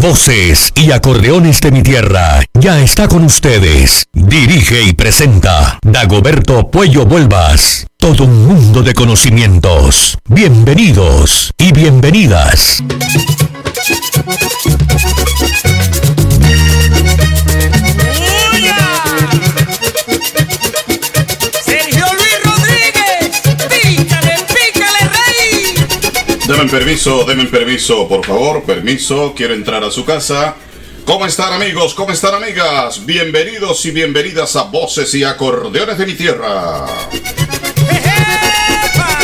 Voces y acordeones de mi tierra ya está con ustedes. Dirige y presenta Dagoberto Puello Vuelvas. Todo un mundo de conocimientos. Bienvenidos y bienvenidas. Denme permiso, denme permiso, por favor, permiso, quiero entrar a su casa. ¿Cómo están amigos? ¿Cómo están amigas? Bienvenidos y bienvenidas a Voces y Acordeones de mi Tierra. ¡Ejepa!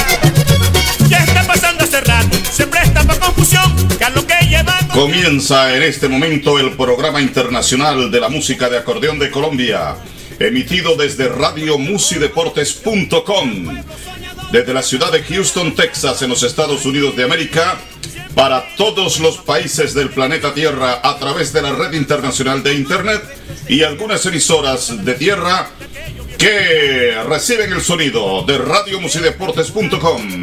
Ya está pasando hace rato, se presta para confusión, que a lo que lleva... Comienza en este momento el programa internacional de la música de acordeón de Colombia, emitido desde radiomusideportes.com, desde la ciudad de Houston, Texas, en los Estados Unidos de América, para todos los países del planeta Tierra a través de la red internacional de Internet y algunas emisoras de tierra que reciben el sonido de radiomusideportes.com.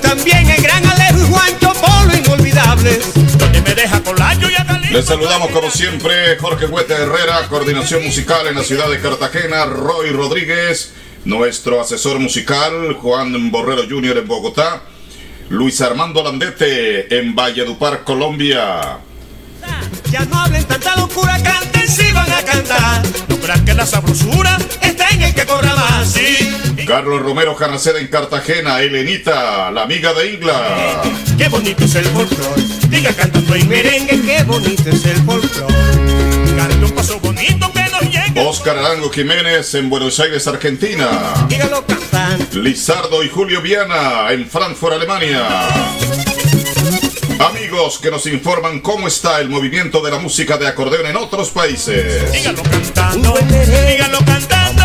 También. Les saludamos como siempre Jorge Huete Herrera, coordinación musical en la ciudad de Cartagena, Roy Rodríguez, nuestro asesor musical Juan Borrero Jr. en Bogotá, Luis Armando Landete en Valledupar, Colombia. Ya no hablen tanta locura, canten si van a cantar. No crean que la sabrosura está en el que corra más, sí. Carlos Romero Janaceda en Cartagena, Elenita, la amiga de Ingla. Qué bonito es el folclore. Diga cantando en merengue, bonito es el folclore. Un paso bonito que nos llegue. Oscar Arango Jiménez en Buenos Aires, Argentina. Dígalo cantando. Lizardo y Julio Viana en Frankfurt, Alemania. Amigos que nos informan cómo está el movimiento de la música de acordeón en otros países. Dígalo cantando. Dígalo cantando.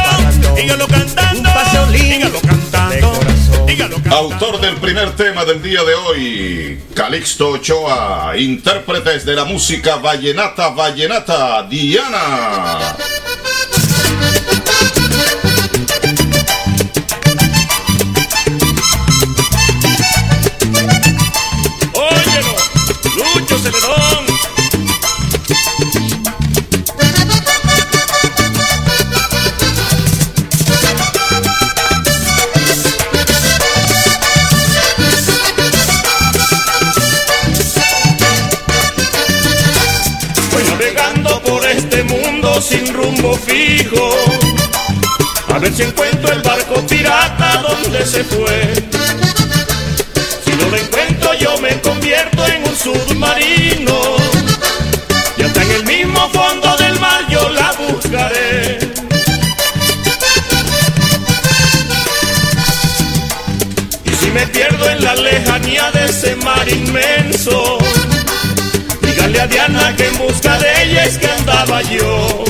Dígalo cantando. Dígalo cantando. Dígalo cantando. Autor del primer tema del día de hoy, Calixto Ochoa, intérpretes de la música vallenata, vallenata, Diana. Fijo. A ver si encuentro el barco pirata donde se fue. Si no lo encuentro yo me convierto en un submarino. Y hasta en el mismo fondo del mar yo la buscaré. Y si me pierdo en la lejanía de ese mar inmenso, dígale a Diana que en busca de ella es que andaba yo.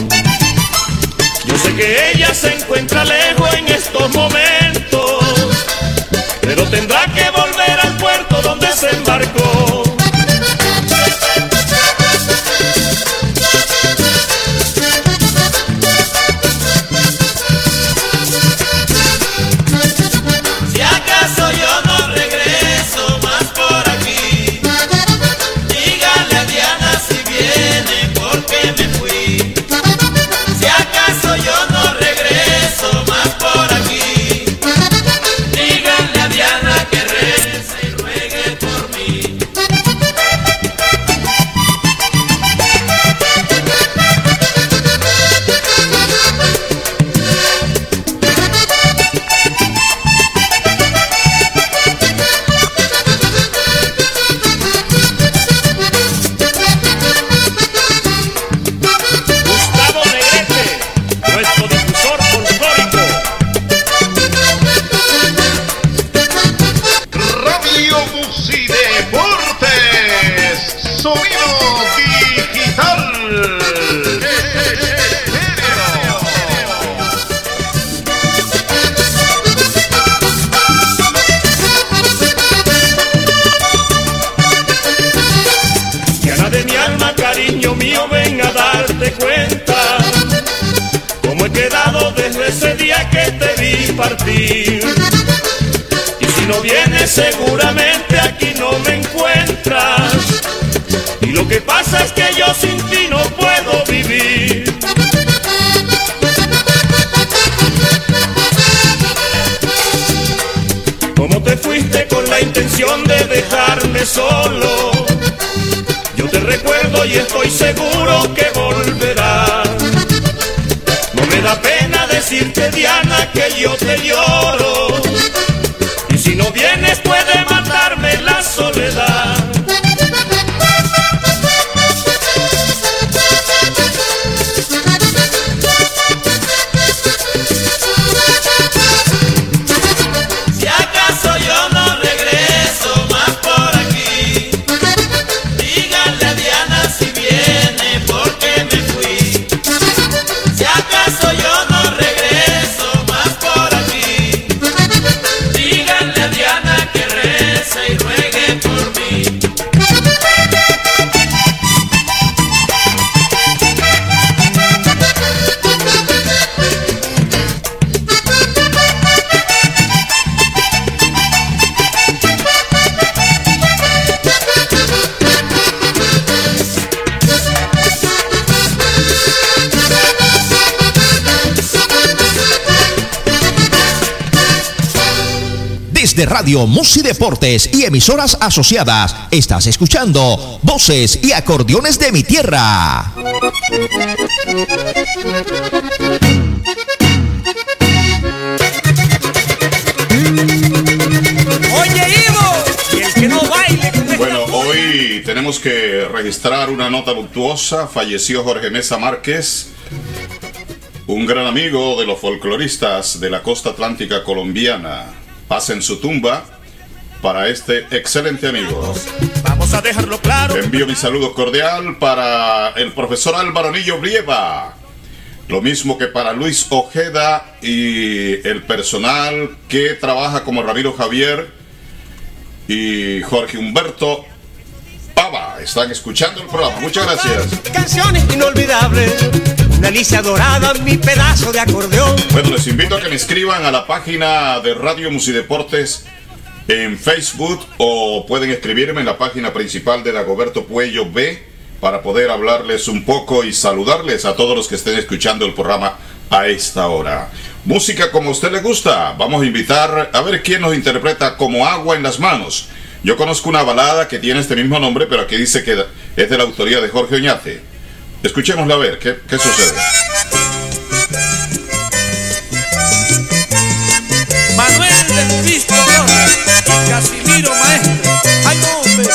Sé que ella se encuentra lejos en estos momentos, pero tendrá que volver al puerto donde se embarcó. Y estoy seguro que volverás. No me da pena decirte Diana que yo te lloro. Y si no vienes puede Desde Radio Musi Deportes y emisoras asociadas, estás escuchando Voces y Acordeones de mi Tierra. Oye, Ivo, y el que no baile Bueno, hoy tenemos que registrar una nota luctuosa. Falleció Jorge Mesa Márquez, un gran amigo de los folcloristas de la costa atlántica colombiana. Pasa en su tumba para este excelente amigo. Vamos a dejarlo claro. Envío mi saludo cordial para el profesor Álvaro Nillo Brieva. Lo mismo que para Luis Ojeda y el personal que trabaja como Ramiro Javier y Jorge Humberto Pava. Están escuchando el programa. Muchas gracias. Canciones inolvidables, una Alicia dorada, mi pedazo de acordeón. Bueno, les invito a que me escriban a la página de Radio Musideportes en Facebook o pueden escribirme en la página principal de Dagoberto Puello B para poder hablarles un poco y saludarles a todos los que estén escuchando el programa a esta hora. Música como a usted le gusta. Vamos a invitar a ver quién nos interpreta como agua en las manos. Yo conozco una balada que tiene este mismo nombre, pero aquí dice que es de la autoría de Jorge Oñate. Escuchémosla a ver, ¿qué, qué sucede? Manuel del Cristo y Casimiro Maestro. Ay, hombre.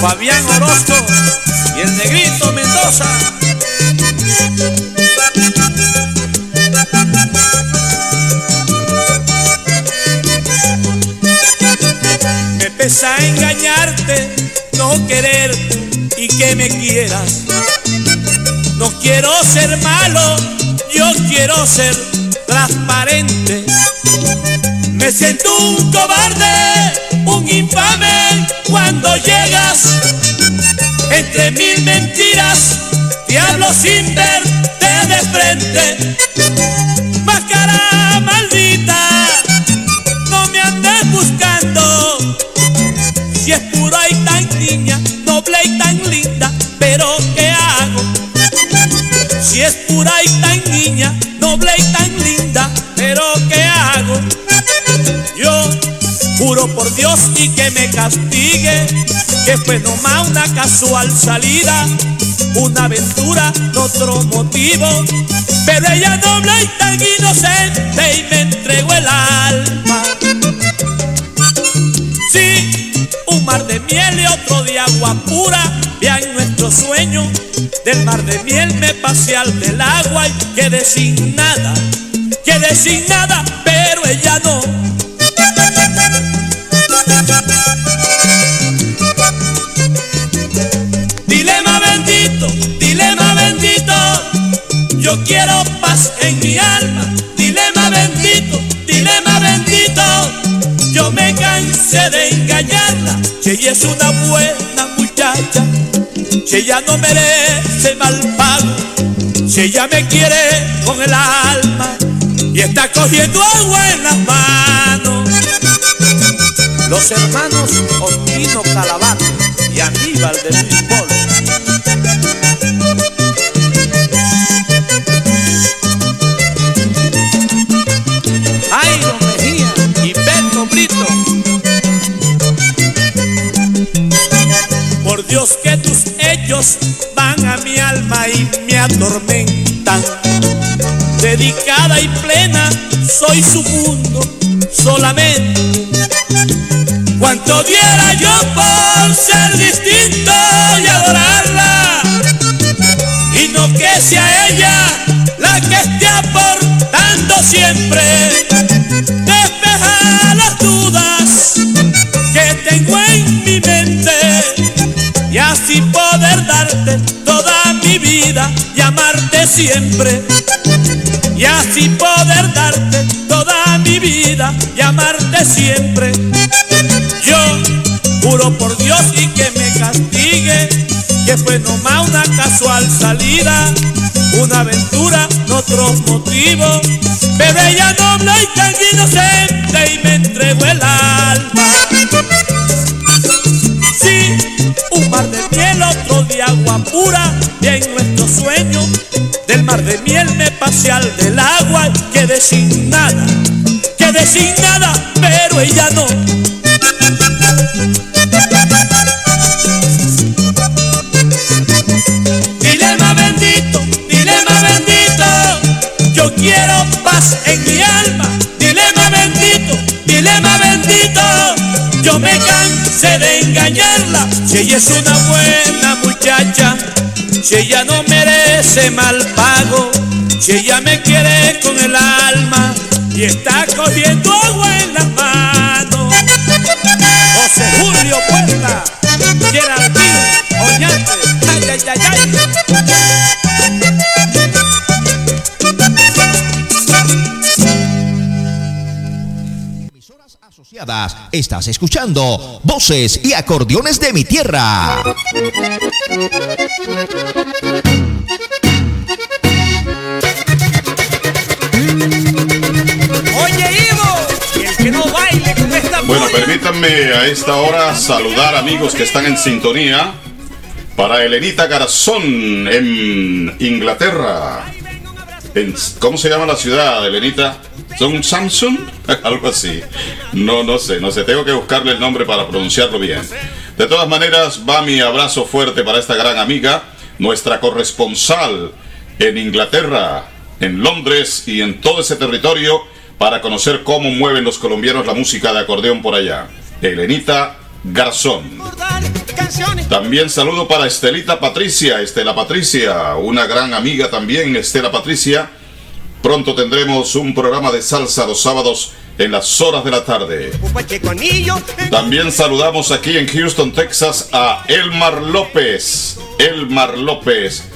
Fabián Orozco y el negrito Mendoza. Me pesa engañarte, no quererte y que me quieras. No quiero ser malo, yo quiero ser transparente. Me siento un cobarde, un infame cuando llegas. Entre mil mentiras, te hablo sin verte de frente. Máscara maldita, no me andes buscando. Si es pura es pura y tan niña, noble y tan linda, pero ¿qué hago? Yo juro por Dios y que me castigue, que fue nomás una casual salida, una aventura, otro motivo, pero ella noble y tan inocente y me entregó el alma. Sí, un mar de miel y de agua pura. Vean nuestro sueño. Del mar de miel me pasé al del agua y quedé sin nada. Quedé sin nada, pero ella no. Dilema bendito, dilema bendito. Yo quiero paz en mi alma. Cansé de engañarla. Si ella es una buena muchacha, si ella no merece mal pago, si ella me quiere con el alma, y está cogiendo agua en las manos. Los hermanos Ostino Calabate y Aníbal de Luis Dios que tus hechos van a mi alma y me atormentan. Dedicada y plena soy su mundo solamente. Cuanto diera yo por ser distinto y adorarla. Y no que sea ella la que esté aportando siempre. Poder darte toda mi vida y amarte siempre. Y así poder darte toda mi vida y amarte siempre. Yo juro por Dios y que me castigue, que fue nomás una casual salida, una aventura, no otro motivo. Pero ella noble y tan inocente y me entregó el alma. Mar de miel me pasé al del agua y quedé sin nada, quedé sin nada, pero ella no. Dilema bendito, dilema bendito, yo quiero paz en mi alma. Dilema bendito, dilema bendito, yo me cansé de engañarla. Si ella es una buena muchacha, si ella no merece mal pago, si ella me quiere con el alma y está cogiendo agua en las manos. José Julio Puerta, Geraldino Oñate, ay, ay, ay, ay. Estás escuchando Voces y Acordeones de mi Tierra. Oye, Ivo, y el que no baile con esta Bueno, permítanme a esta hora saludar amigos que están en sintonía. Para Elenita Garzón en Inglaterra. En- ¿Cómo se llama la ciudad, Elenita? ¿Son Samsung? Algo así. No, no sé, no sé. Tengo que buscarle el nombre para pronunciarlo bien. De todas maneras, va mi abrazo fuerte para esta gran amiga, nuestra corresponsal en Inglaterra, en Londres y en todo ese territorio para conocer cómo mueven los colombianos la música de acordeón por allá. Elenita Garzón. También saludo para Estelita Patricia, Estela Patricia, una gran amiga también, Estela Patricia. Pronto tendremos un programa de salsa los sábados en las horas de la tarde. También saludamos aquí en Houston, Texas a Elmar López. Elmar López.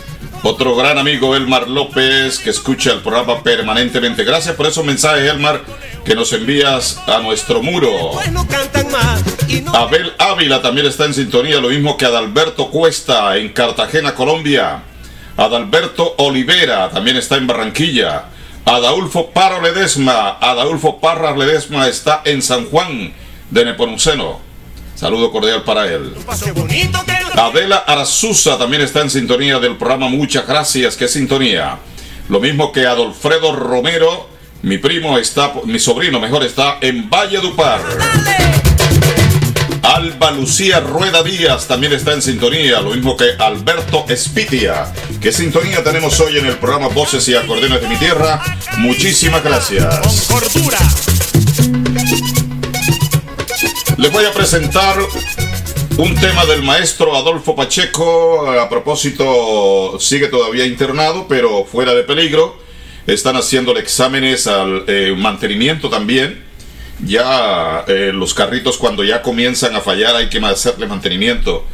Otro gran amigo, Elmar López, que escucha el programa permanentemente. Gracias por esos mensajes, Elmar, que nos envías a nuestro muro. Abel Ávila también está en sintonía, lo mismo que Adalberto Cuesta en Cartagena, Colombia. Adalberto Olivera también está en Barranquilla. Adaulfo Parra Ledesma, Adaulfo Parra Ledesma está en San Juan de Nepomuceno. Saludo cordial para él. Adela Arazuza también está en sintonía del programa Muchas Gracias. ¿Qué sintonía? Lo mismo que Adolfredo Romero, mi primo está, mi sobrino mejor está en Valledupar. Alba Lucía Rueda Díaz también está en sintonía, lo mismo que Alberto Espitia. ¿Qué sintonía tenemos hoy en el programa Voces y Acordeones de mi Tierra? Muchísimas gracias. Cordura. Les voy a presentar un tema del maestro Adolfo Pacheco. A propósito, sigue todavía internado, pero fuera de peligro. Están haciéndole exámenes al eh, mantenimiento también. Ya eh, los carritos cuando ya comienzan a fallar hay que hacerle mantenimiento.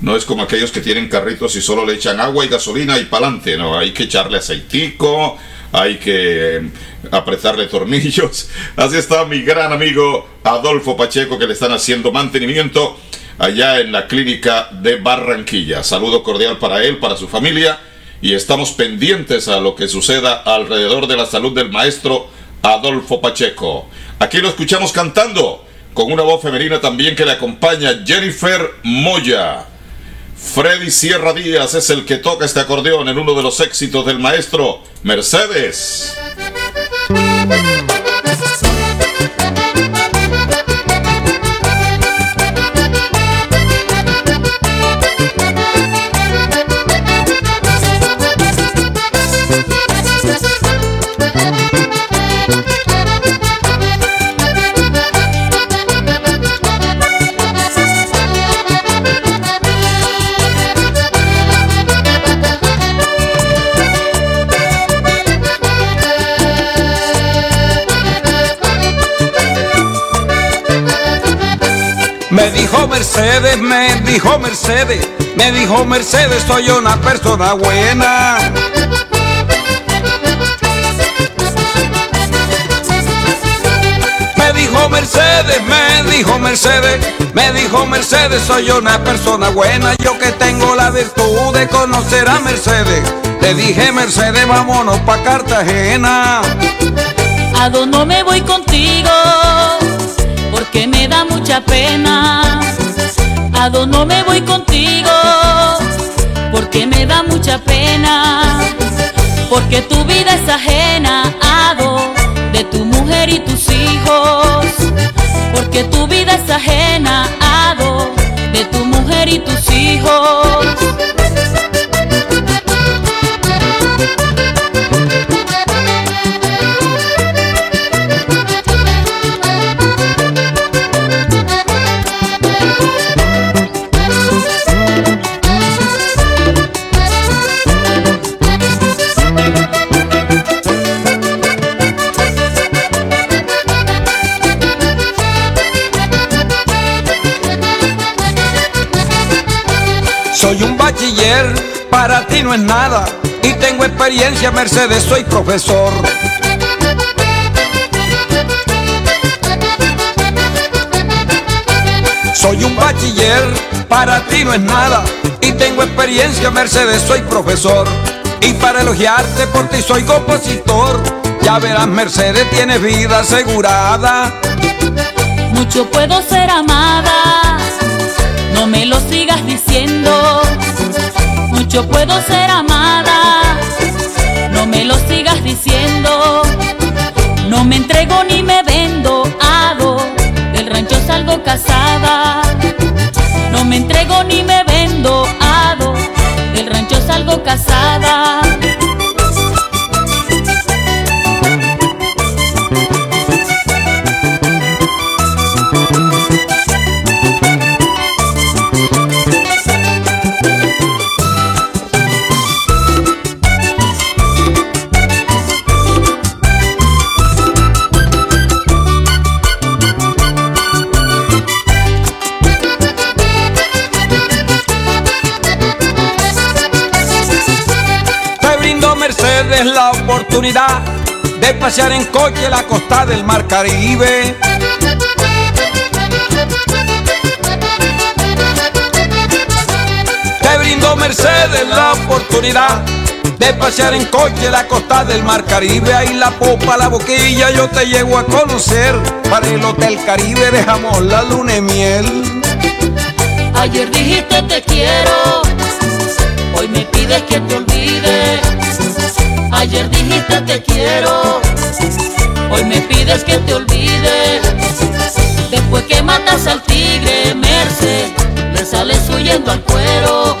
No es como aquellos que tienen carritos y solo le echan agua y gasolina y pa'lante, no, hay que echarle aceitico, hay que apretarle tornillos. Así está mi gran amigo Adolfo Pacheco que le están haciendo mantenimiento allá en la clínica de Barranquilla. Saludo cordial para él, para su familia y estamos pendientes a lo que suceda alrededor de la salud del maestro Adolfo Pacheco. Aquí lo escuchamos cantando con una voz femenina también que le acompaña Jennifer Moya. Freddy Sierra Díaz es el que toca este acordeón en uno de los éxitos del maestro Mercedes. Me dijo Mercedes, me dijo Mercedes, me dijo Mercedes, soy una persona buena. Me dijo Mercedes, me dijo Mercedes, me dijo Mercedes, soy una persona buena. Yo que tengo la virtud de conocer a Mercedes. Le dije Mercedes, vámonos pa' Cartagena. ¿A dónde me voy contigo? Porque me da mucha pena. ¿A dónde me voy contigo? Porque me da mucha pena. Porque tu vida es ajena, Ado, de tu mujer y tus hijos. Porque tu vida es ajena, Ado, de tu mujer y tus hijos. Para ti no es nada. Y tengo experiencia, Mercedes, soy profesor. Soy un bachiller, para ti no es nada. Y tengo experiencia, Mercedes, soy profesor. Y para elogiarte por ti soy compositor. Ya verás, Mercedes, tienes vida asegurada. Mucho puedo ser amada, Mucho puedo ser amada, no me lo sigas diciendo. No me entrego ni me vendo, hago, del rancho salgo casada. No me entrego ni me vendo, hago, del rancho salgo casada. De pasear en coche la costa del Mar Caribe. Te brindo Mercedes la oportunidad de pasear en coche la costa del Mar Caribe. Ahí la popa, la boquilla, yo te llego a conocer. Para el Hotel Caribe dejamos la luna de miel. Ayer dijiste te quiero, hoy me pides que te olvide. Ayer dijiste te quiero, hoy me pides que te olvide. Después que matas al tigre, Merce, le sales huyendo al cuero.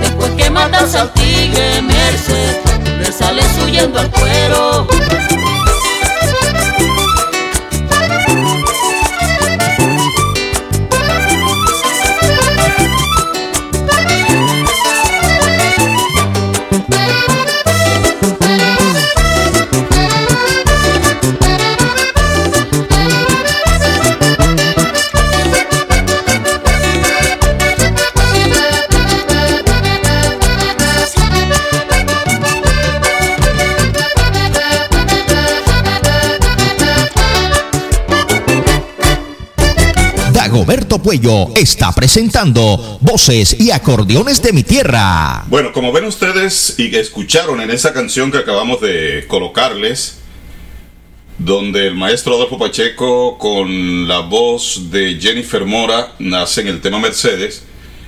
Después que matas al tigre, Merce, le sales huyendo al cuero. Está presentando Voces y Acordeones de mi Tierra. Bueno, como ven ustedes y que escucharon en esa canción que acabamos de colocarles, donde el maestro Adolfo Pacheco con la voz de Jennifer Mora nace en el tema Mercedes,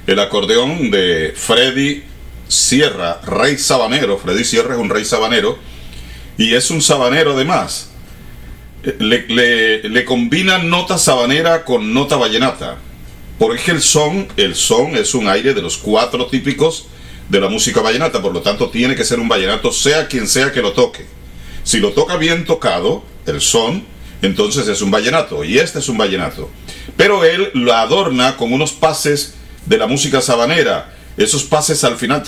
el acordeón de Freddy Sierra, rey sabanero, Freddy Sierra es un rey sabanero, y es un sabanero además. Le, le, le combina nota sabanera con nota vallenata. Porque el son, el son es un aire de los cuatro típicos de la música vallenata, por lo tanto tiene que ser un vallenato, sea quien sea que lo toque. Si lo toca bien tocado, el son, entonces es un vallenato, y este es un vallenato. Pero él lo adorna con unos pases de la música sabanera, esos pases al final,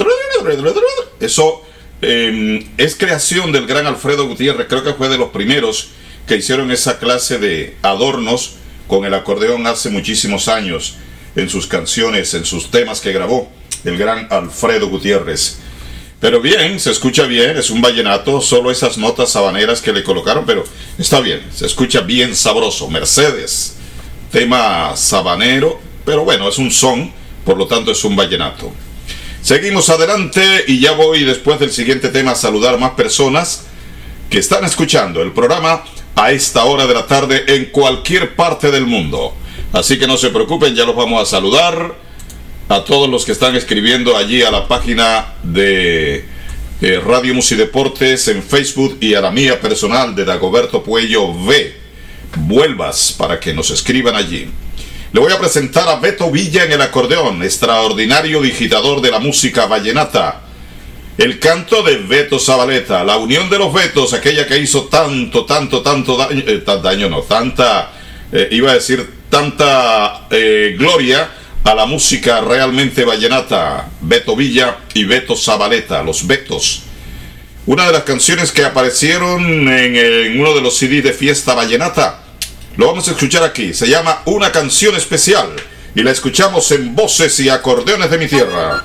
eso eh, es creación del gran Alfredo Gutiérrez, creo que fue de los primeros que hicieron esa clase de adornos con el acordeón hace muchísimos años en sus canciones, en sus temas que grabó el gran Alfredo Gutiérrez. Pero bien, se escucha bien, es un vallenato, solo esas notas sabaneras que le colocaron, pero está bien, se escucha bien sabroso. Mercedes, tema sabanero, pero bueno, es un son, por lo tanto es un vallenato. Seguimos adelante y ya voy después del siguiente tema a saludar más personas que están escuchando el programa a esta hora de la tarde en cualquier parte del mundo. Así que no se preocupen, ya los vamos a saludar a todos los que están escribiendo allí a la página de eh, Radio Musideportes en Facebook y a la mía personal de Dagoberto Puello V. Vuelvas para que nos escriban allí. Le voy a presentar a Beto Villa en el acordeón, extraordinario digitador de la música vallenata. El canto de Beto Zabaleta, la unión de los Betos, aquella que hizo tanto, tanto, tanto daño, eh, daño no, tanta, eh, iba a decir, tanta eh, gloria a la música realmente vallenata, Beto Villa y Beto Zabaleta, los Betos. Una de las canciones que aparecieron en, en uno de los CDs de fiesta vallenata, lo vamos a escuchar aquí, se llama Una canción especial y la escuchamos en voces y acordeones de mi tierra.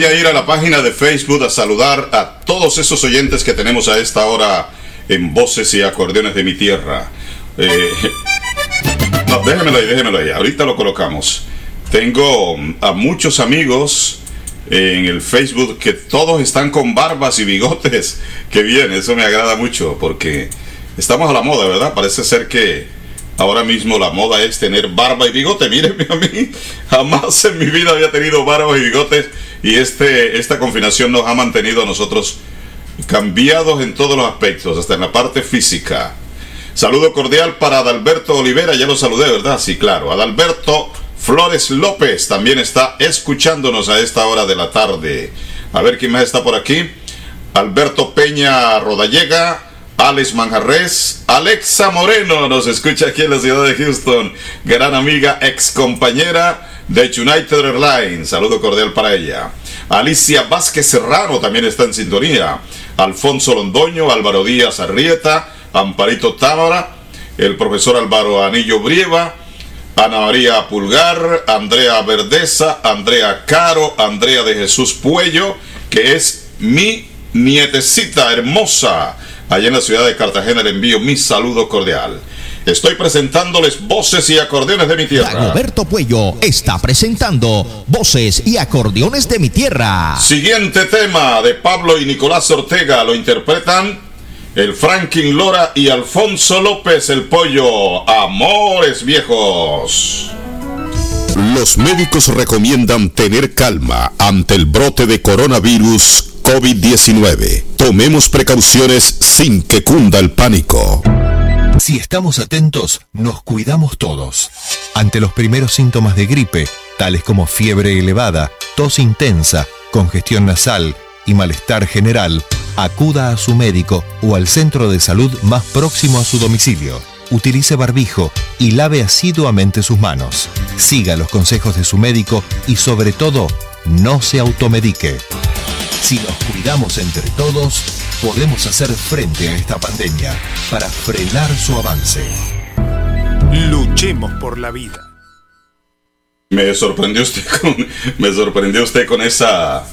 Voy a ir a la página de Facebook a saludar a todos esos oyentes que tenemos a esta hora en Voces y Acordeones de mi Tierra. Eh, no, déjemelo ahí, déjemelo ahí. Ahorita lo colocamos. Tengo a muchos amigos en el Facebook que todos están con barbas y bigotes. Qué bien, eso me agrada mucho porque estamos a la moda, ¿verdad? Parece ser que ahora mismo la moda es tener barba y bigote. Mírenme a mí, jamás en mi vida había tenido barba y bigotes y este, esta confinación nos ha mantenido a nosotros cambiados en todos los aspectos, hasta en la parte física. Saludo cordial para Adalberto Olivera, ya lo saludé, ¿verdad? Sí, claro. Adalberto Flores López también está escuchándonos a esta hora de la tarde. A ver quién más está por aquí. Alberto Peña Rodallega, Alex Manjarres, Alexa Moreno nos escucha aquí en la ciudad de Houston. Gran amiga, ex compañera de United Airlines. Saludo cordial para ella. Alicia Vázquez Serrano también está en sintonía. Alfonso Londoño, Álvaro Díaz Arrieta, Amparito Támara, el profesor Álvaro Anillo Brieva, Ana María Pulgar, Andrea Verdeza, Andrea Caro, Andrea de Jesús Puello, que es mi nietecita hermosa. Allá en la ciudad de Cartagena le envío mi saludo cordial. Estoy presentándoles voces y acordeones de mi tierra. Dagoberto Puello está presentando Voces y Acordeones de mi Tierra. Siguiente tema de Pablo y Nicolás Ortega lo interpretan el Franklin Lora y Alfonso López el Pollo. Amores viejos. Los médicos recomiendan tener calma ante el brote de coronavirus COVID-19. Tomemos precauciones sin que cunda el pánico. Si estamos atentos, nos cuidamos todos. Ante los primeros síntomas de gripe, tales como fiebre elevada, tos intensa, congestión nasal y malestar general, acuda a su médico o al centro de salud más próximo a su domicilio. Utilice barbijo y lave asiduamente sus manos. Siga los consejos de su médico y sobre todo, no se automedique. Si nos cuidamos entre todos, podemos hacer frente a esta pandemia para frenar su avance. Luchemos por la vida. Me sorprendió usted con, me sorprendió usted con esa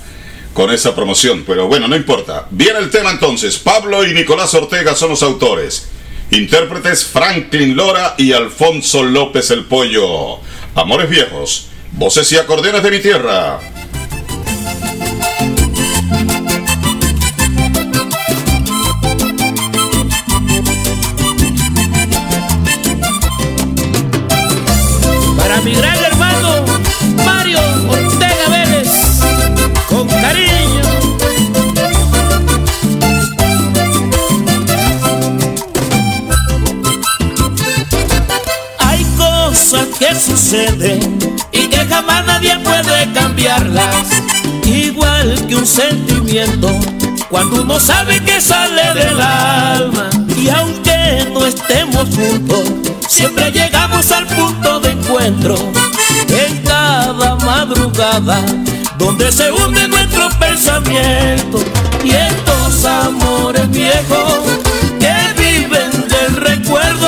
con esa promoción, pero bueno, no importa. Viene el tema entonces. Pablo y Nicolás Ortega son los autores. Intérpretes Franklin Lora y Alfonso López el Pollo. Amores viejos, voces y acordeones de mi tierra. Para mi gran hermano Mario Ortega Vélez, con cariño. Hay cosas que suceden sentimiento, cuando uno sabe que sale del alma. Y aunque no estemos juntos, siempre llegamos al punto de encuentro. En cada madrugada donde se hunde nuestro pensamiento y estos amores viejos que viven del recuerdo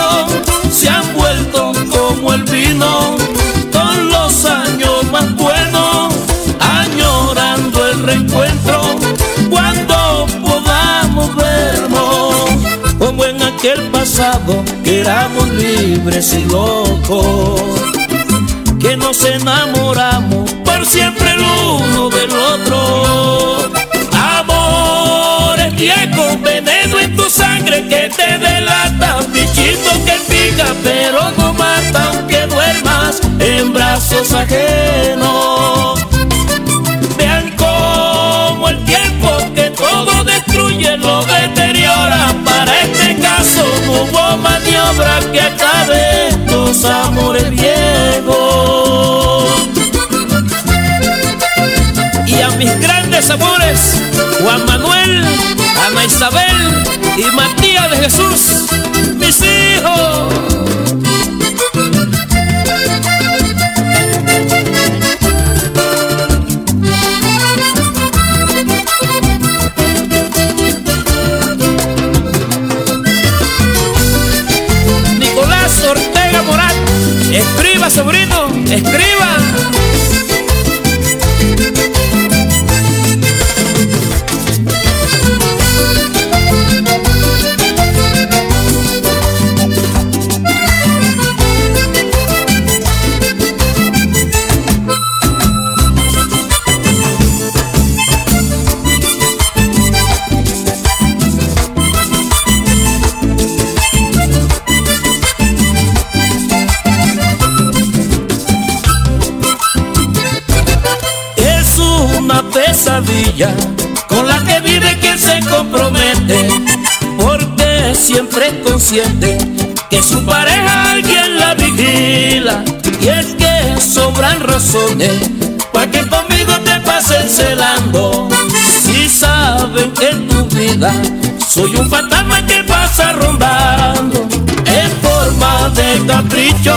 aquel pasado que éramos libres y locos que nos enamoramos por siempre el uno del otro. Amores viejos, veneno en tu sangre que te delata, bichito que pica pero no mata aunque duermas en brazos ajenos. No hubo maniobra que acabe los amores viejos. Y a mis grandes amores, Juan Manuel, Ana Isabel y Matías de Jesús, mis hijos. Sobrino, escriba. Consciente que su pareja alguien la vigila. Y es que sobran razones para que conmigo te pases celando. Si saben que en tu vida soy un fantasma que pasa rondando en forma de capricho,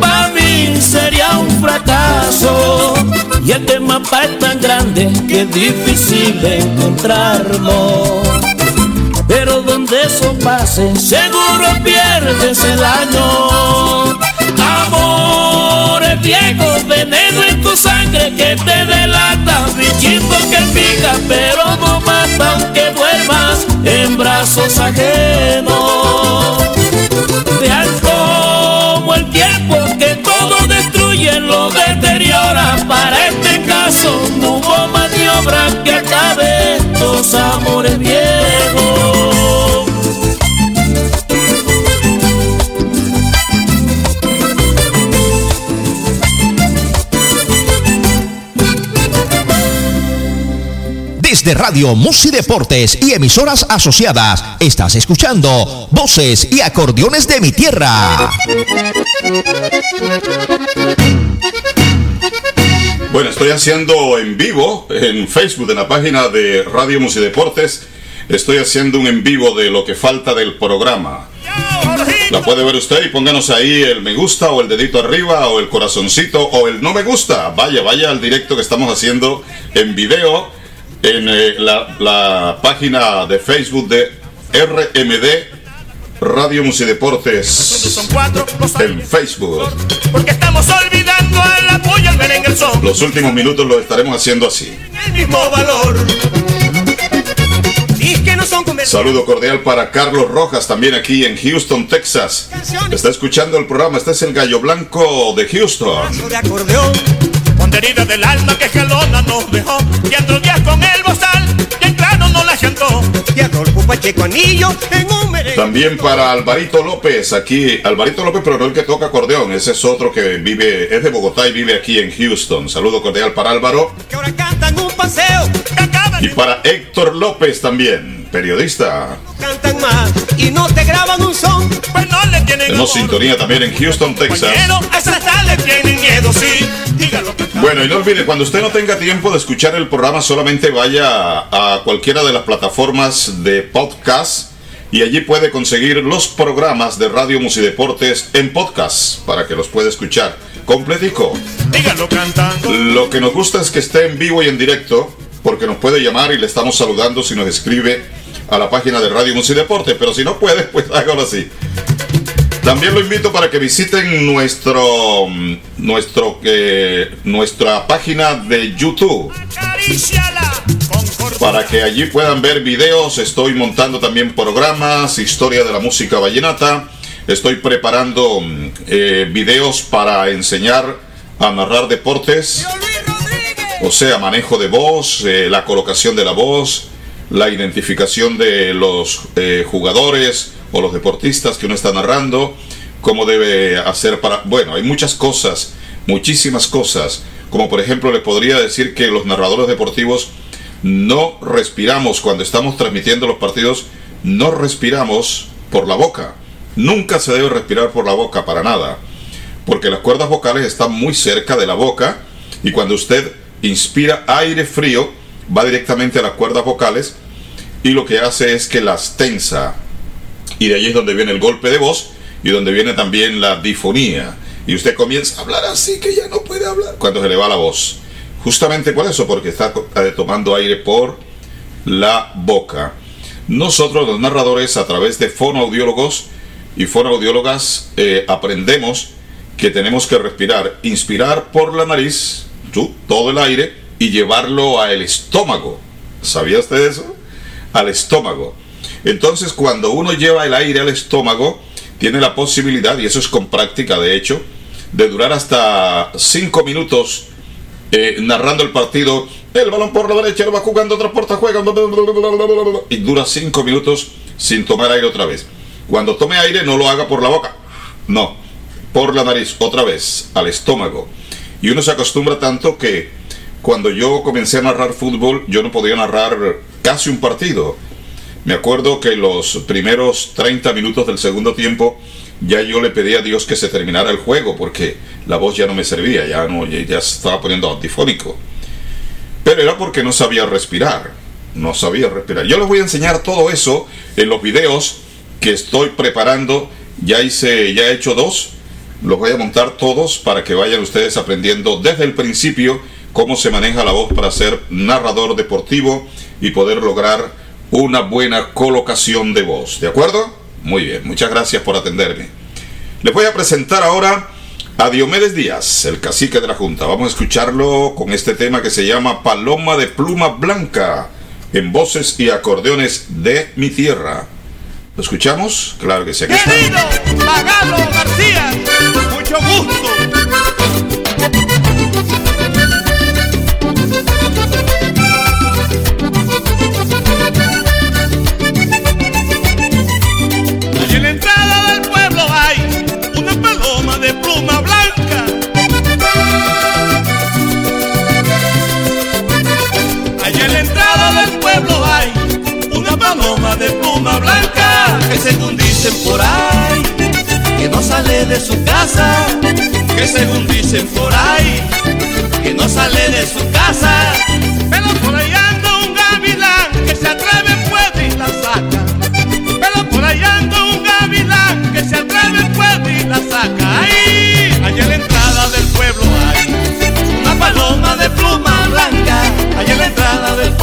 para mí sería un fracaso. Y este mapa es tan grande que es difícil encontrarlo. Pero donde eso pase, seguro pierdes el año. Amores viejos, veneno en tu sangre que te delata, bichito que pica, pero no mata aunque vuelvas en brazos ajenos. Desde Radio Musi Deportes y emisoras asociadas, estás escuchando Voces y Acordeones de mi Tierra. Bueno, estoy haciendo en vivo en Facebook, en la página de Radio Musideportes. Estoy haciendo un en vivo de lo que falta del programa. La puede ver usted y pónganos ahí el me gusta o el dedito arriba o el corazoncito o el no me gusta. Vaya, vaya al directo que estamos haciendo en video en eh, la, la página de Facebook de RMD Radio cuatro los en Facebook. porque estamos olvidando el apoyo al. Los últimos minutos lo estaremos haciendo así. El mismo valor. Saludo cordial para Carlos Rojas, también aquí en Houston, Texas. Está escuchando el programa, este es el Gallo Blanco de Houston. De acordeón Cuando herida del alma que Jalona nos dejó. Y otro día con el bozal Y el plano no la chantó. Y a Rodolfo Pacheco Anillo En un merengue. También para Alvarito López, aquí, Alvarito López, pero no el que toca acordeón, ese es otro que vive, es de Bogotá y vive aquí en Houston. Saludo cordial para Álvaro. Que ahora cantan un paseo Que acaban y para Héctor López también, periodista. cantan más Y no te graban un son. Pues no le tienen Tenemos sintonía también en Houston, Texas. Compañero, a tienen miedo, sí. Dígalo. que Bueno, y no olvide, cuando usted no tenga tiempo de escuchar el programa, solamente vaya a cualquiera de las plataformas de podcast y allí puede conseguir los programas de Radio Musideportes en podcast para que los pueda escuchar completico. Dígalo cantando. Lo que nos gusta es que esté en vivo y en directo, porque nos puede llamar y le estamos saludando si nos escribe a la página de Radio Musideporte, pero si no puede, pues hágalo así. También lo invito para que visiten nuestro, mm, nuestro, eh, nuestra página de YouTube. Para que allí puedan ver videos, estoy montando también programas, historia de la música vallenata. Estoy preparando mm, eh, videos para enseñar a narrar deportes. O sea, manejo de voz, eh, la colocación de la voz, la identificación de los jugadores o los deportistas que uno está narrando, cómo debe hacer para... Bueno, hay muchas cosas, muchísimas cosas, como por ejemplo le podría decir que los narradores deportivos no respiramos cuando estamos transmitiendo los partidos, no respiramos por la boca. Nunca se debe respirar por la boca para nada, porque las cuerdas vocales están muy cerca de la boca y cuando usted inspira aire frío, va directamente a las cuerdas vocales y lo que hace es que las tensa. Y de allí es donde viene el golpe de voz y donde viene también la difonía. Y usted comienza a hablar así que ya no puede hablar cuando se le va la voz. Justamente por eso, porque está eh, tomando aire por la boca. Nosotros los narradores a través de fonoaudiólogos y fonoaudiólogas eh, aprendemos que tenemos que respirar, inspirar por la nariz, todo el aire, y llevarlo al estómago. ¿Sabía usted eso? Al estómago. Entonces, cuando uno lleva el aire al estómago, tiene la posibilidad, y eso es con práctica de hecho, de durar hasta 5 minutos eh, narrando el partido. El balón por la derecha, lo va jugando, transporta, juega, y dura 5 minutos sin tomar aire otra vez. Cuando tome aire, no lo haga por la boca, no, por la nariz, otra vez, al estómago. Y uno se acostumbra tanto que cuando yo comencé a narrar fútbol, yo no podía narrar casi un partido. Me acuerdo que los primeros 30 minutos del segundo tiempo ya yo le pedí a Dios que se terminara el juego porque la voz ya no me servía, ya no ya estaba poniendo antifónico. Pero era porque no sabía respirar, no sabía respirar. Yo les voy a enseñar todo eso en los videos que estoy preparando. Ya hice, ya he hecho dos. Los voy a montar todos para que vayan ustedes aprendiendo desde el principio cómo se maneja la voz para ser narrador deportivo y poder lograr una buena colocación de voz. ¿De acuerdo? Muy bien, muchas gracias por atenderme. Les voy a presentar ahora a Diomedes Díaz, el cacique de la Junta. Vamos a escucharlo con este tema que se llama Paloma de Pluma Blanca, en voces y acordeones de mi tierra. ¿Lo escuchamos? Claro que sí. Aquí. Querido Magalo García, mucho gusto. Entrada del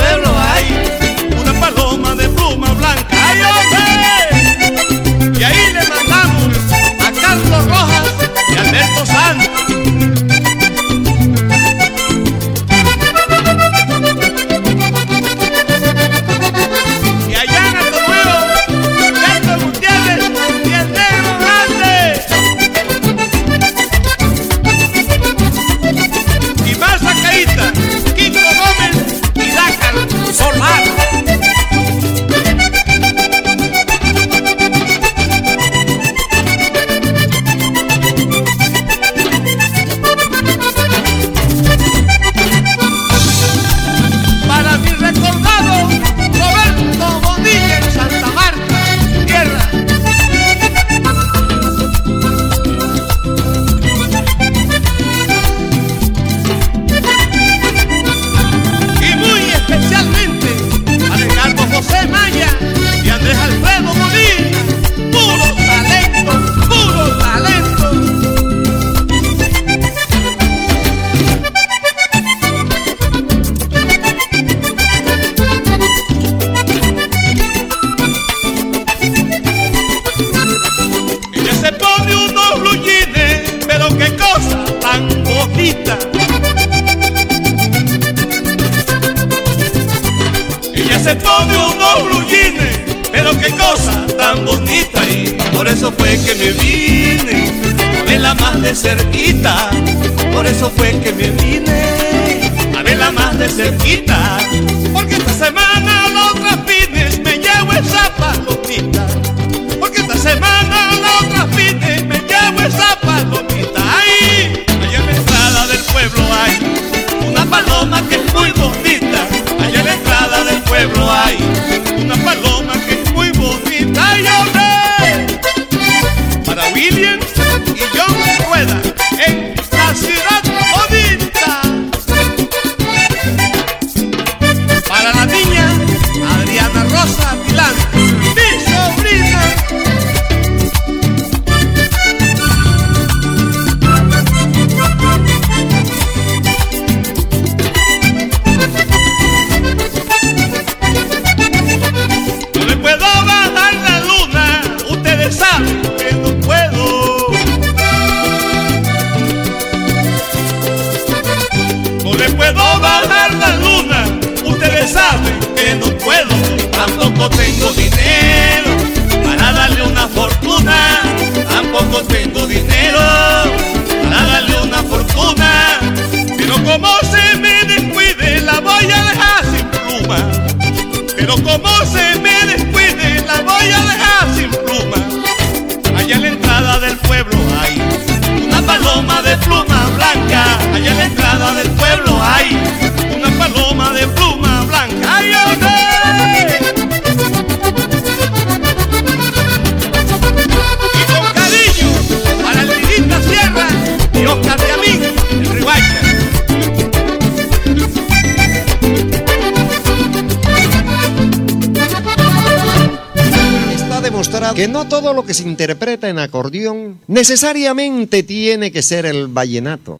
que no todo lo que se interpreta en acordeón necesariamente tiene que ser el vallenato.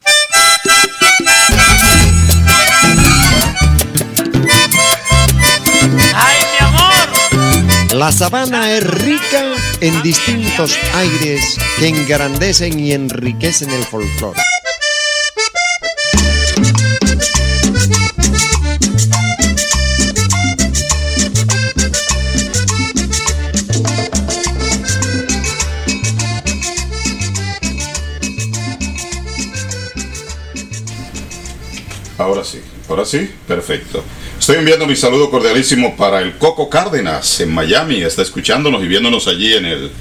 ¡Ay, mi amor! La sabana es rica en distintos aires que engrandecen y enriquecen el folclore. Ahora sí, perfecto. Estoy enviando mi saludo cordialísimo para el Coco Cárdenas en Miami. Está escuchándonos y viéndonos allí en el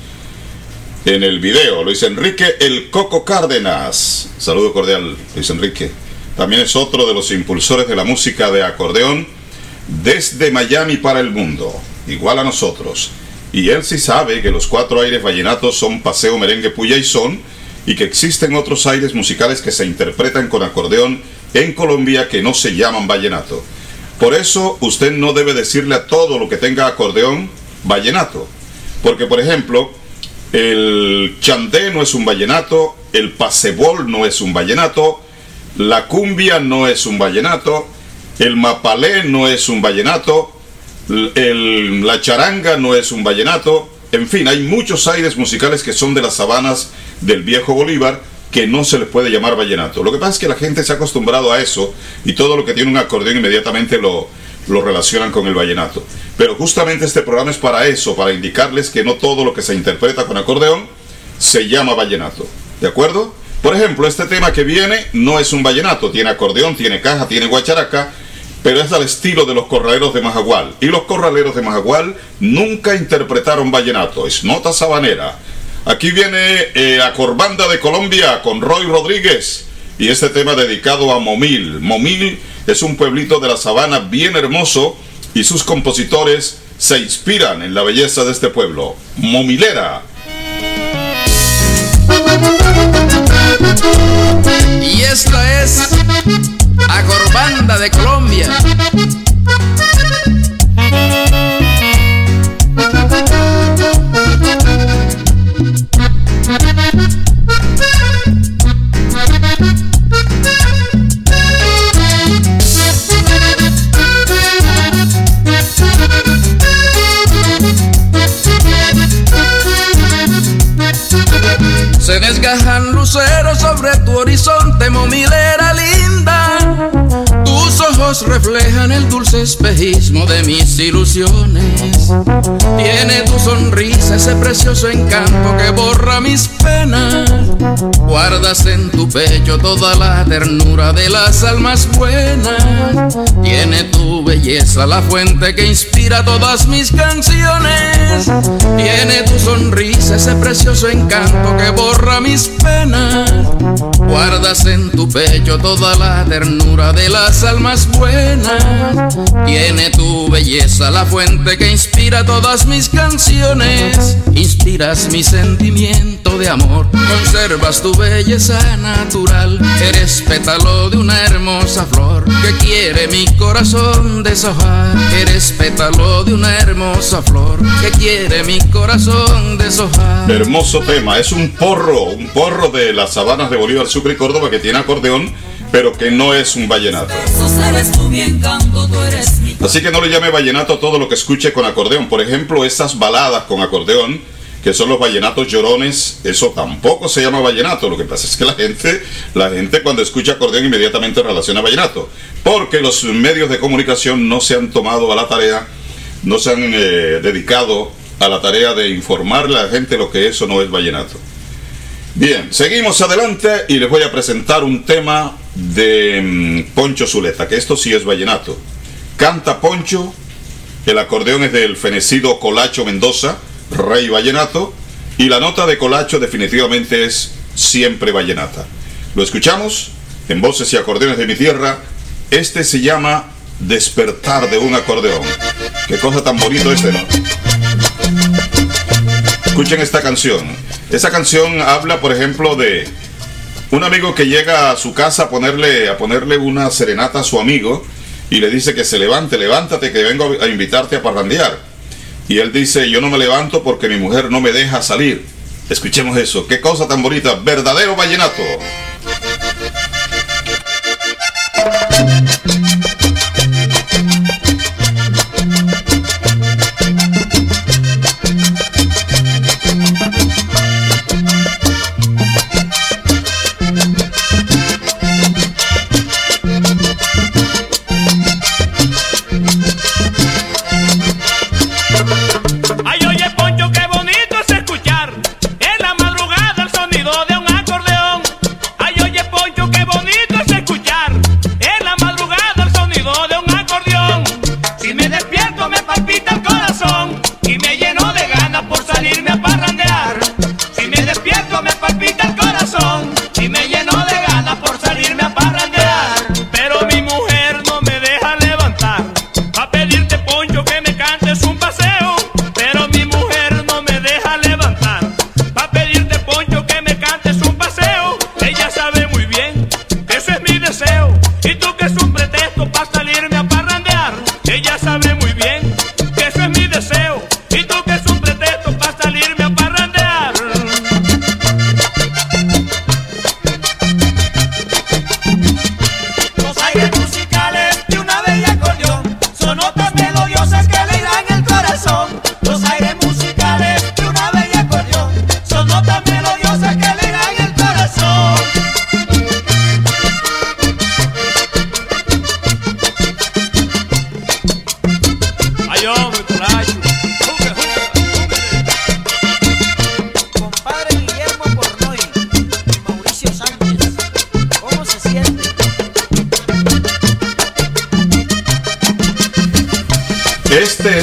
en el video. Luis Enrique El Coco Cárdenas. Saludo cordial, Luis Enrique. También es otro de los impulsores de la música de acordeón desde Miami para el mundo, igual a nosotros. Y él sí sabe que los cuatro aires vallenatos son paseo, merengue, puya y son, y que existen otros aires musicales que se interpretan con acordeón en Colombia que no se llaman vallenato. Por eso usted no debe decirle a todo lo que tenga acordeón vallenato. Porque, por ejemplo, el chandé no es un vallenato, el pasebol no es un vallenato, la cumbia no es un vallenato, el mapalé no es un vallenato, la charanga no es un vallenato. En fin, hay muchos aires musicales que son de las sabanas del viejo Bolívar que no se les puede llamar vallenato. Lo que pasa es que la gente se ha acostumbrado a eso y todo lo que tiene un acordeón inmediatamente lo, lo relacionan con el vallenato. Pero justamente este programa es para eso, para indicarles que no todo lo que se interpreta con acordeón se llama vallenato. ¿De acuerdo? Por ejemplo, este tema que viene no es un vallenato, tiene acordeón, tiene caja, tiene guacharaca, pero es al estilo de los corraleros de Majagual. Y los corraleros de Majagual nunca interpretaron vallenato, es nota sabanera. Aquí viene eh, Acorbanda de Colombia con Roy Rodríguez y este tema dedicado a Momil. Momil es un pueblito de la sabana bien hermoso y sus compositores se inspiran en la belleza de este pueblo. Momilera. Y esta es Acorbanda de Colombia. Reflejan el dulce espejismo de mis ilusiones. Tiene tu sonrisa ese precioso encanto que borra mis penas. Guardas en tu pecho toda la ternura de las almas buenas. Tiene tu belleza la fuente que inspira todas mis canciones. Tiene tu sonrisa ese precioso encanto que borra mis penas. Guardas en tu pecho toda la ternura de las almas buenas. Tiene tu belleza la fuente que inspira todas mis canciones. Inspiras mi sentimiento de amor. Conservas tu belleza natural. Eres pétalo de una hermosa flor que quiere mi corazón deshojar. Eres pétalo de una hermosa flor que quiere mi corazón deshojar. Hermoso tema, es un porro, un porro de las sabanas de Bolívar, Sucre y Córdoba que tiene acordeón, pero que no es un vallenato. Así que no le llame vallenato a todo lo que escuche con acordeón. Por ejemplo, estas baladas con acordeón, que son los vallenatos llorones, eso tampoco se llama vallenato. Lo que pasa es que la gente, la gente cuando escucha acordeón inmediatamente relaciona vallenato. Porque los medios de comunicación no se han tomado a la tarea, no se han eh, dedicado a la tarea de informarle a la gente lo que eso no es vallenato. Bien, seguimos adelante y les voy a presentar un tema de mm, Poncho Zuleta, que esto sí es vallenato. Canta Poncho, el acordeón es del fenecido Colacho Mendoza, rey vallenato, y la nota de Colacho definitivamente es siempre vallenata. Lo escuchamos en Voces y Acordeones de mi Tierra. Este se llama Despertar de un acordeón. Qué cosa tan bonito este, ¿no? Escuchen esta canción. Esa canción habla, por ejemplo, de un amigo que llega a su casa a ponerle, a ponerle una serenata a su amigo y le dice que se levante, levántate, que vengo a invitarte a parrandear. Y él dice, yo no me levanto porque mi mujer no me deja salir. Escuchemos eso, qué cosa tan bonita, verdadero vallenato.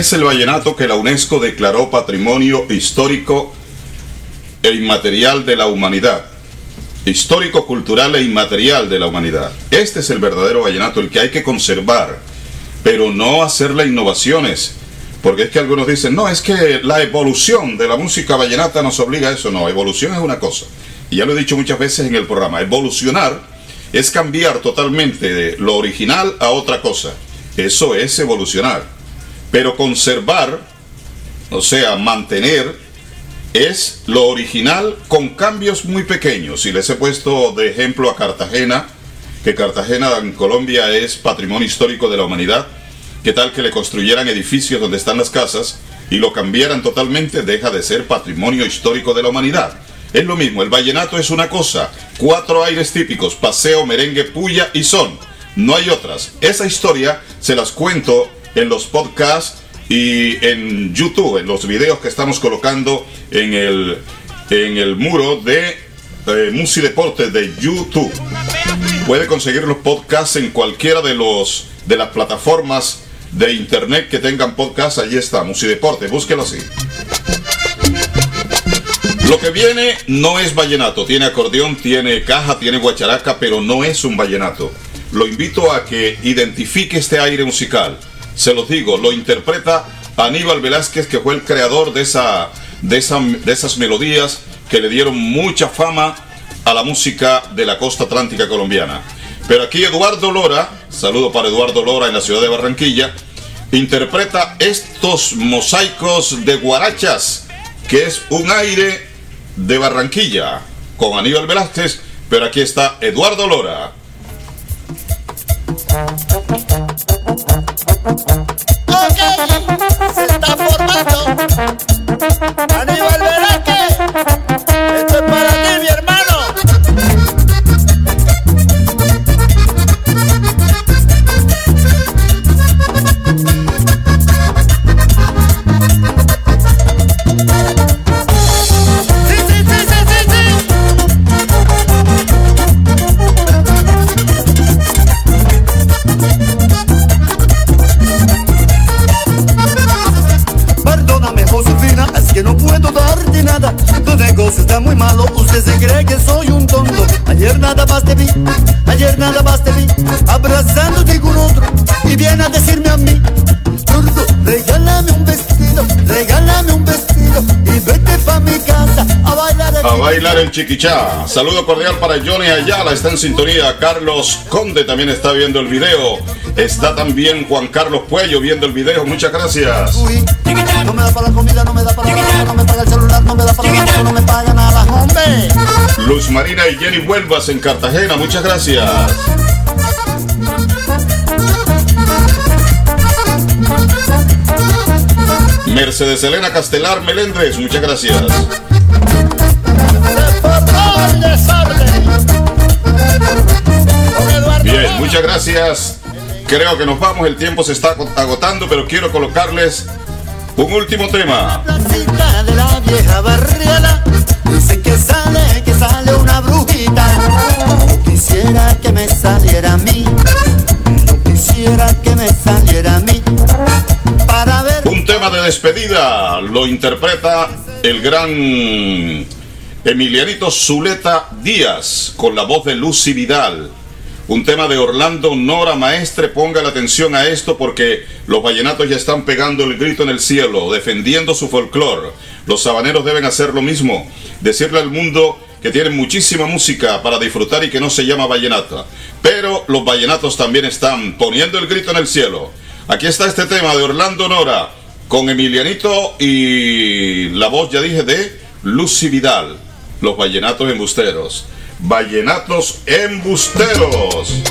Es el vallenato que la UNESCO declaró Patrimonio Histórico e Inmaterial de la Humanidad. Histórico, cultural e inmaterial de la humanidad. Este es el verdadero vallenato, el que hay que conservar, pero no hacerle innovaciones. Porque es que algunos dicen, no, es que la evolución de la música vallenata nos obliga a eso. No, evolución es una cosa. Y ya lo he dicho muchas veces en el programa. Evolucionar es cambiar totalmente de lo original a otra cosa. Eso es evolucionar. Pero conservar, o sea, mantener, es lo original con cambios muy pequeños. Y les he puesto de ejemplo a Cartagena, que Cartagena en Colombia es patrimonio histórico de la humanidad. ¿Qué tal que le construyeran edificios donde están las casas y lo cambiaran totalmente? Deja de ser patrimonio histórico de la humanidad. Es lo mismo, el vallenato es una cosa, cuatro aires típicos, paseo, merengue, puya y son. No hay otras. Esa historia se las cuento en los podcasts y en YouTube, en los videos que estamos colocando en el, en el muro de eh, Musi Deportes de YouTube. Puede conseguir los podcasts en cualquiera de los de las plataformas de internet que tengan podcast. Allí está, Musi Deportes, búsquelo así. Lo que viene no es vallenato, tiene acordeón, tiene caja, tiene guacharaca, pero no es un vallenato. Lo invito a que identifique este aire musical. Se los digo, lo interpreta Aníbal Velázquez, que fue el creador de, esa, de, esa, de esas melodías que le dieron mucha fama a la música de la costa atlántica colombiana. Pero aquí Eduardo Lora, saludo para Eduardo Lora en la ciudad de Barranquilla, interpreta estos mosaicos de guarachas, que es un aire de Barranquilla, con Aníbal Velázquez, pero aquí está Eduardo Lora. Se está. Nada más abrazándote con otro. Y viene a decirme a mí, regálame un vestido, regálame un vestido. Y vete pa' mi casa a bailar A bailar en Chiquichá. Saludo cordial para Johnny Ayala, está en sintonía. Carlos Conde también está viendo el video. Está también Juan Carlos Puello viendo el video. Muchas gracias. No me da para la comida, no me da para la no me paga el celular, no me da para la no me paga hombre. Luz Marina y Jenny Vuelvas en Cartagena. Muchas gracias. Mercedes Elena Castelar Melendres. Muchas gracias. Bien, muchas gracias. Creo que nos vamos, el tiempo se está agotando, pero quiero colocarles un último tema. Placita de la vieja Dicen que sale, que sale una brujita quisiera que me saliera a mí quisiera que me saliera a mí Un tema de despedida lo interpreta el gran Emilianito Zuleta Díaz con la voz de Lucy Vidal. Un tema de Orlando Nora Maestre, ponga la atención a esto porque los vallenatos ya están pegando el grito en el cielo, defendiendo su folclore. Los sabaneros deben hacer lo mismo, decirle al mundo que tienen muchísima música para disfrutar y que no se llama vallenata. Pero los vallenatos también están poniendo el grito en el cielo. Aquí está este tema de Orlando Nora con Emilianito y la voz, ya dije, de Lucy Vidal. Los vallenatos embusteros. Vallenatos embusteros.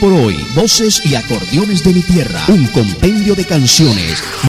Por hoy Voces y Acordeones de mi Tierra, un compendio de canciones